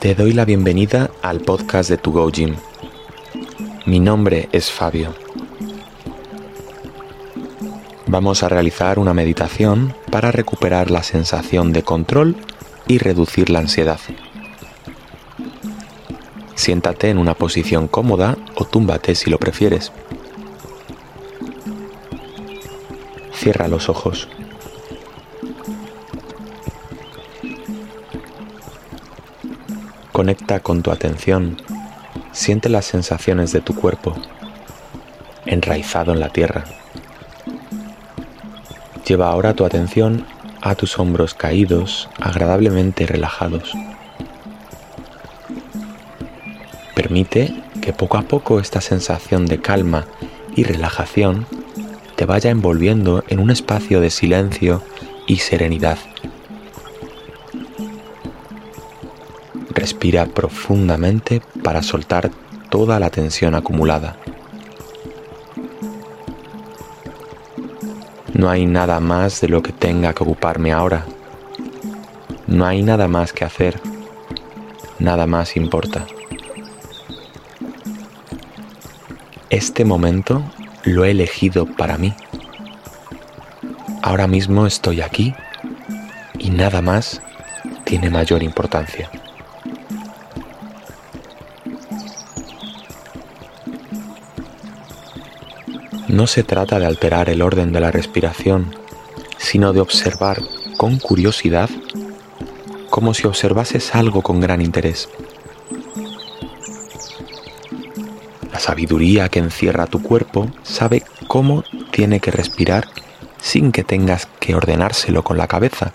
Te doy la bienvenida al podcast de Tu Go Gym. Mi nombre es Fabio. Vamos a realizar una meditación para recuperar la sensación de control y reducir la ansiedad. Siéntate en una posición cómoda o túmbate si lo prefieres. Cierra los ojos. Conecta con tu atención. Siente las sensaciones de tu cuerpo, enraizado en la tierra. Lleva ahora tu atención a tus hombros caídos, agradablemente relajados. Permite que poco a poco esta sensación de calma y relajación te vaya envolviendo en un espacio de silencio y serenidad. Respira profundamente para soltar toda la tensión acumulada. No hay nada más de lo que tenga que ocuparme ahora. No hay nada más que hacer. Nada más importa. Este momento lo he elegido para mí. Ahora mismo estoy aquí y nada más tiene mayor importancia. No se trata de alterar el orden de la respiración, sino de observar con curiosidad como si observases algo con gran interés. La sabiduría que encierra tu cuerpo sabe cómo tiene que respirar sin que tengas que ordenárselo con la cabeza,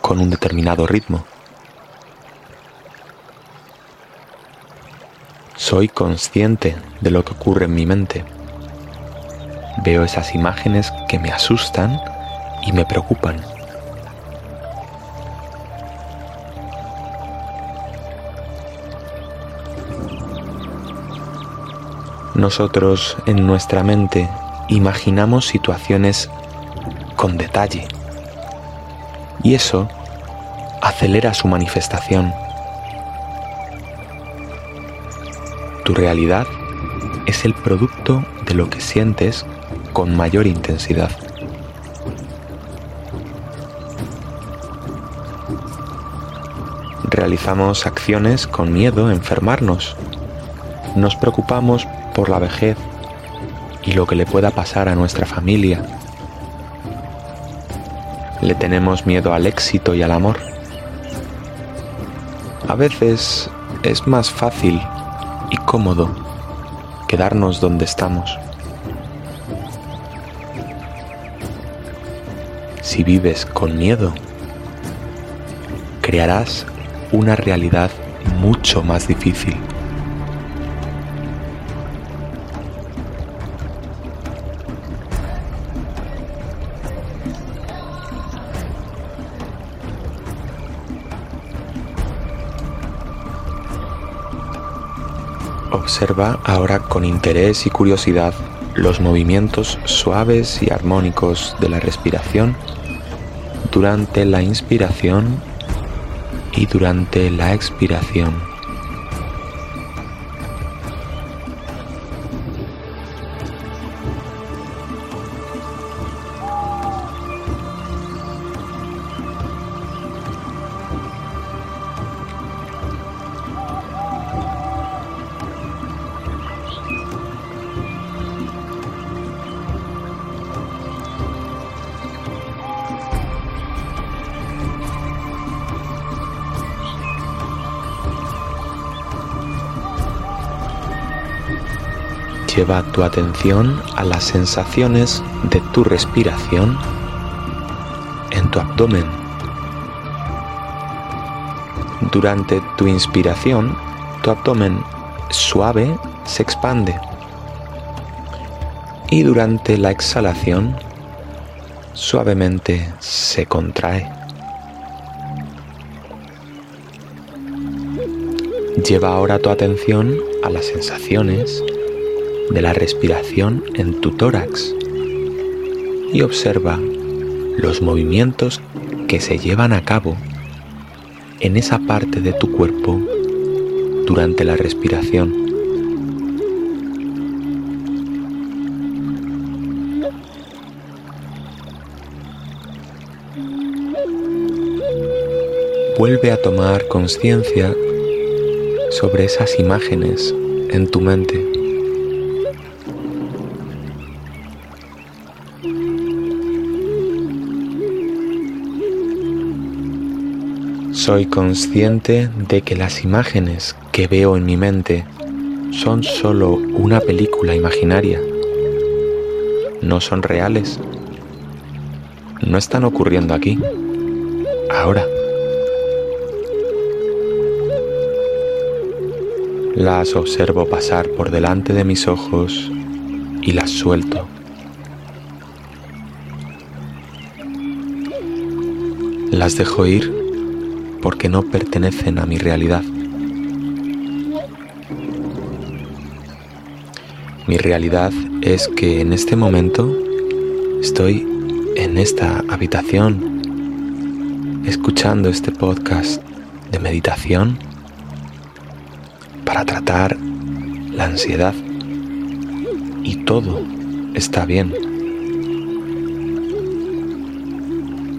con un determinado ritmo. Soy consciente de lo que ocurre en mi mente Veo esas imágenes que me asustan y me preocupan. Nosotros en nuestra mente imaginamos situaciones con detalle y eso acelera su manifestación. Tu realidad es el producto de lo que sientes con mayor intensidad. Realizamos acciones con miedo a enfermarnos. Nos preocupamos por la vejez y lo que le pueda pasar a nuestra familia. Le tenemos miedo al éxito y al amor. A veces es más fácil y cómodo quedarnos donde estamos. Si vives con miedo, crearás una realidad mucho más difícil. Observa ahora con interés y curiosidad los movimientos suaves y armónicos de la respiración durante la inspiración y durante la expiración. Lleva tu atención a las sensaciones de tu respiración en tu abdomen. Durante tu inspiración, tu abdomen suave se expande y durante la exhalación suavemente se contrae. Lleva ahora tu atención a las sensaciones de la respiración en tu tórax y observa los movimientos que se llevan a cabo en esa parte de tu cuerpo durante la respiración. Vuelve a tomar conciencia sobre esas imágenes en tu mente. Soy consciente de que las imágenes que veo en mi mente son solo una película imaginaria. No son reales. No están ocurriendo aquí. Ahora. Las observo pasar por delante de mis ojos y las suelto. Las dejo ir porque no pertenecen a mi realidad. Mi realidad es que en este momento estoy en esta habitación escuchando este podcast de meditación para tratar la ansiedad y todo está bien.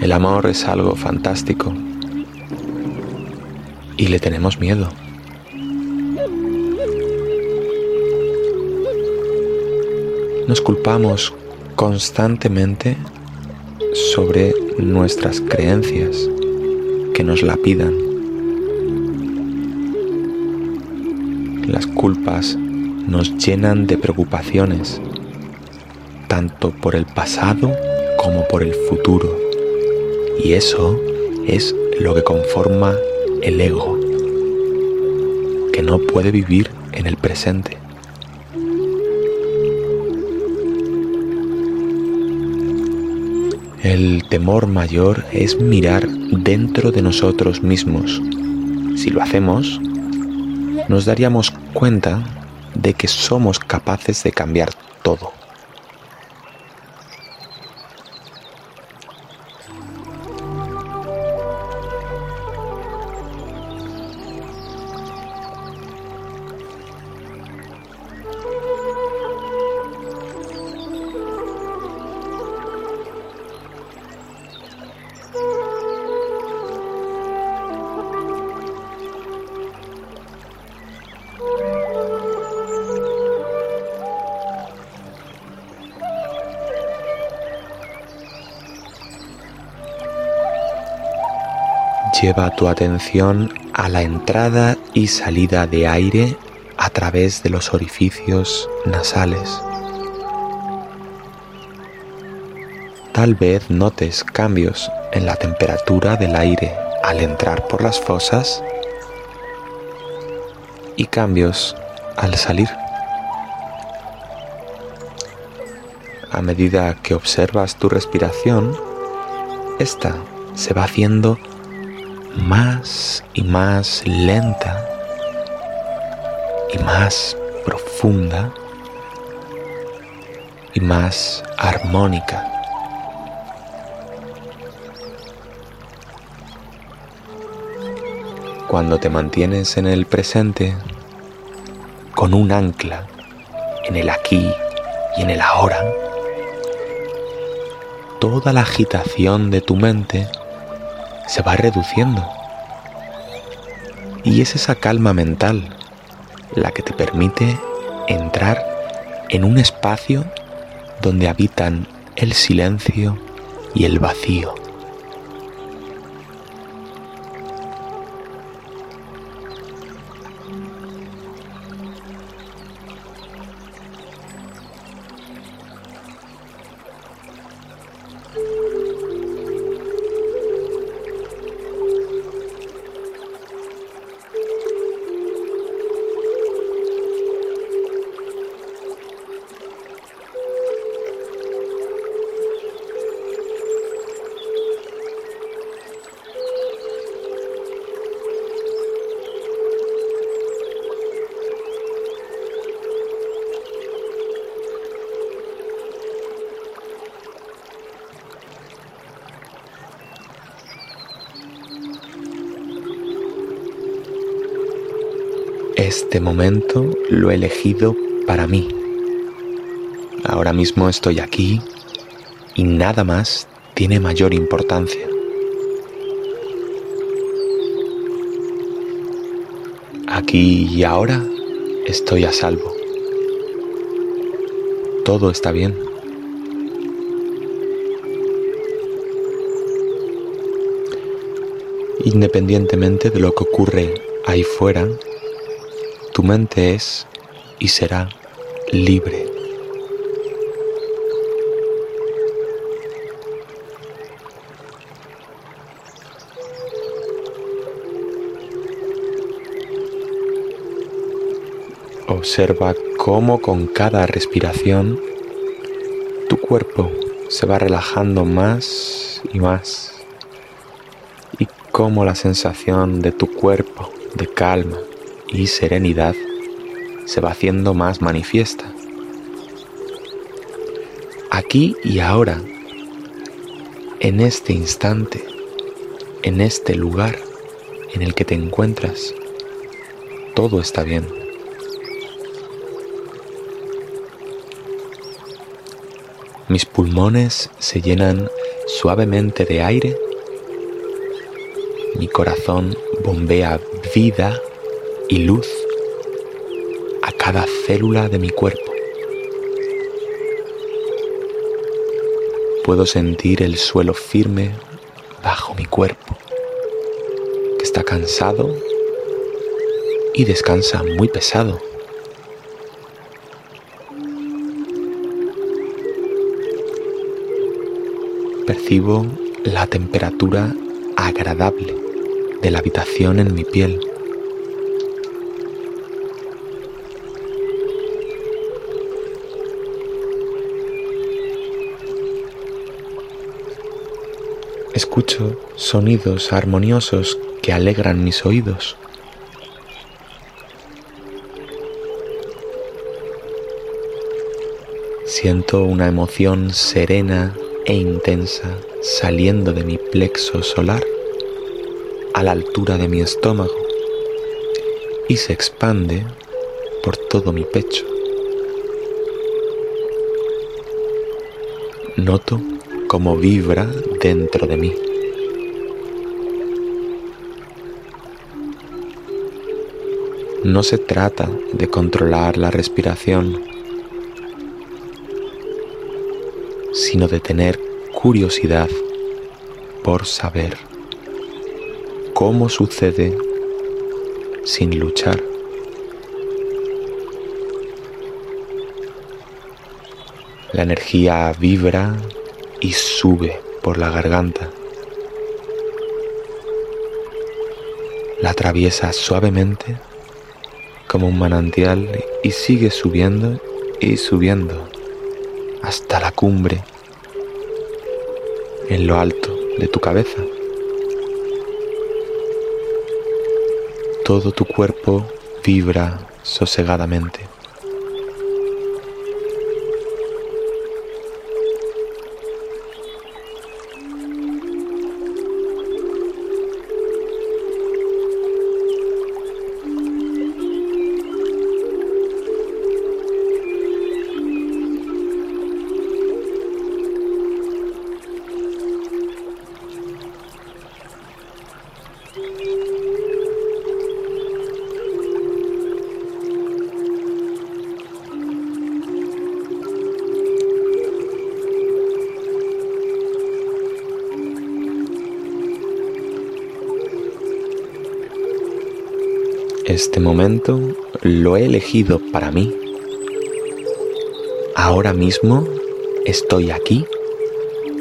El amor es algo fantástico y le tenemos miedo. Nos culpamos constantemente sobre nuestras creencias que nos la pidan. Las culpas nos llenan de preocupaciones, tanto por el pasado como por el futuro. Y eso es lo que conforma el ego, que no puede vivir en el presente. El temor mayor es mirar dentro de nosotros mismos. Si lo hacemos, nos daríamos cuenta de que somos capaces de cambiar todo. Lleva tu atención a la entrada y salida de aire a través de los orificios nasales. Tal vez notes cambios en la temperatura del aire al entrar por las fosas y cambios al salir. A medida que observas tu respiración, esta se va haciendo más y más lenta y más profunda y más armónica. Cuando te mantienes en el presente con un ancla en el aquí y en el ahora, toda la agitación de tu mente se va reduciendo. Y es esa calma mental la que te permite entrar en un espacio donde habitan el silencio y el vacío. Este momento lo he elegido para mí. Ahora mismo estoy aquí y nada más tiene mayor importancia. Aquí y ahora estoy a salvo. Todo está bien. Independientemente de lo que ocurre ahí fuera, tu mente es y será libre. Observa cómo con cada respiración tu cuerpo se va relajando más y más y cómo la sensación de tu cuerpo de calma y serenidad se va haciendo más manifiesta. Aquí y ahora, en este instante, en este lugar en el que te encuentras, todo está bien. Mis pulmones se llenan suavemente de aire. Mi corazón bombea vida y luz a cada célula de mi cuerpo. Puedo sentir el suelo firme bajo mi cuerpo, que está cansado y descansa muy pesado. percibo la temperatura agradable de la habitación en mi piel. Escucho sonidos armoniosos que alegran mis oídos. Siento una emoción serena e intensa saliendo de mi plexo solar a la altura de mi estómago y se expande por todo mi pecho. Noto cómo vibra dentro de mí. No se trata de controlar la respiración sino de tener curiosidad por saber cómo sucede sin luchar. La energía vibra y sube por la garganta. La atraviesa suavemente como un manantial y sigue subiendo y subiendo hasta la cumbre en lo alto de tu cabeza. Todo tu cuerpo vibra sosegadamente. Este momento lo he elegido para mí. Ahora mismo estoy aquí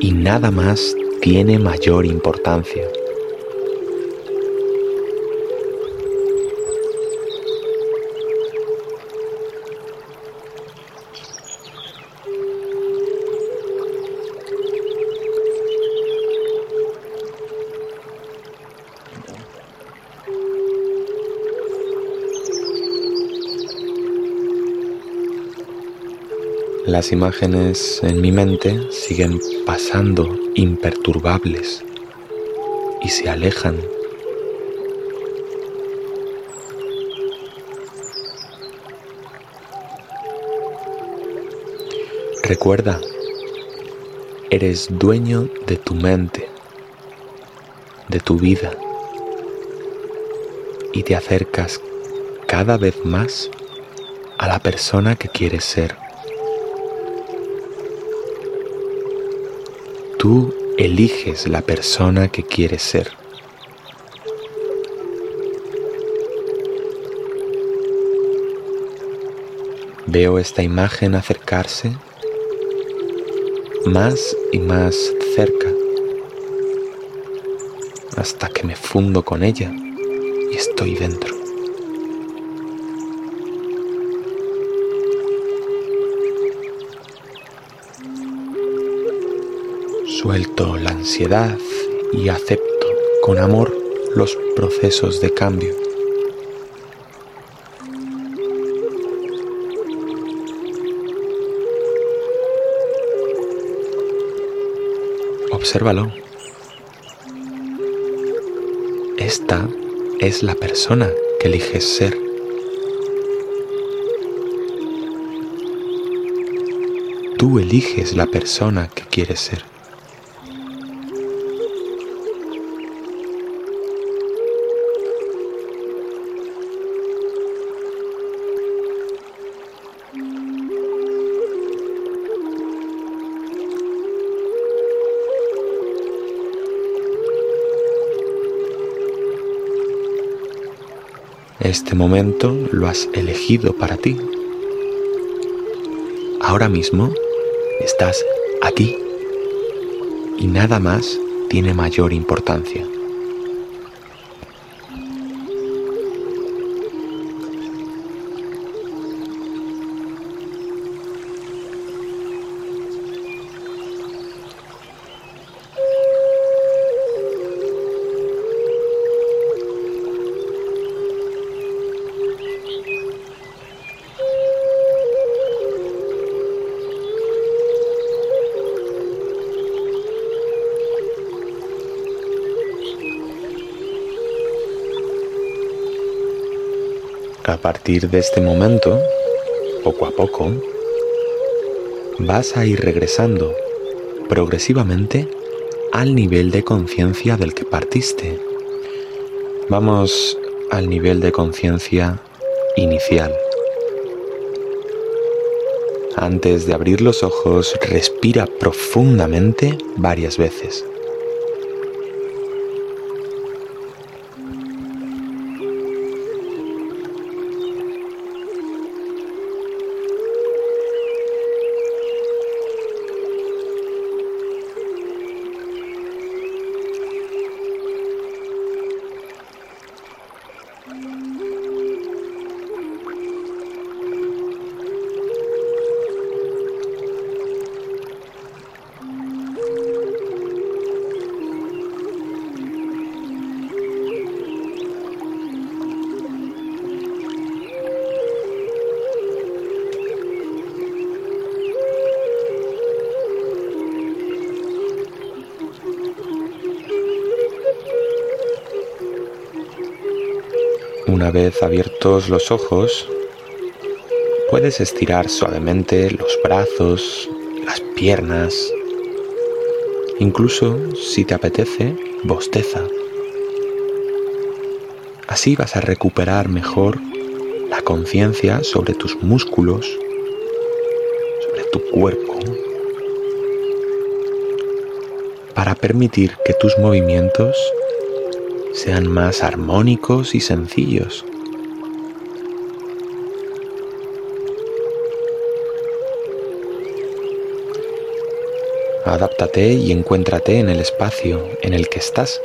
y nada más tiene mayor importancia. Las imágenes en mi mente siguen pasando imperturbables y se alejan. Recuerda, eres dueño de tu mente, de tu vida, y te acercas cada vez más a la persona que quieres ser. Tú eliges la persona que quieres ser. Veo esta imagen acercarse más y más cerca hasta que me fundo con ella y estoy dentro. Suelto la ansiedad y acepto con amor los procesos de cambio. Obsérvalo. Esta es la persona que eliges ser. Tú eliges la persona que quieres ser. Este momento lo has elegido para ti. Ahora mismo estás aquí y nada más tiene mayor importancia. A partir de este momento, poco a poco, vas a ir regresando progresivamente al nivel de conciencia del que partiste. Vamos al nivel de conciencia inicial. Antes de abrir los ojos, respira profundamente varias veces. Una vez abiertos los ojos, puedes estirar suavemente los brazos, las piernas, incluso si te apetece, bosteza. Así vas a recuperar mejor la conciencia sobre tus músculos, sobre tu cuerpo, para permitir que tus movimientos sean más armónicos y sencillos. Adáptate y encuéntrate en el espacio en el que estás,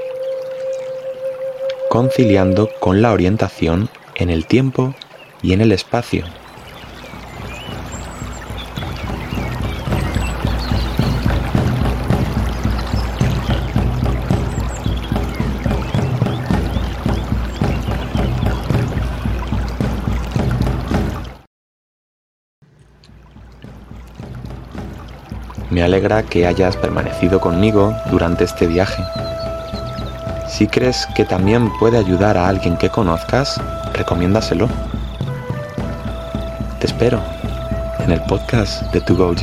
conciliando con la orientación en el tiempo y en el espacio. Me alegra que hayas permanecido conmigo durante este viaje. Si crees que también puede ayudar a alguien que conozcas, recomiéndaselo. Te espero en el podcast de To Go.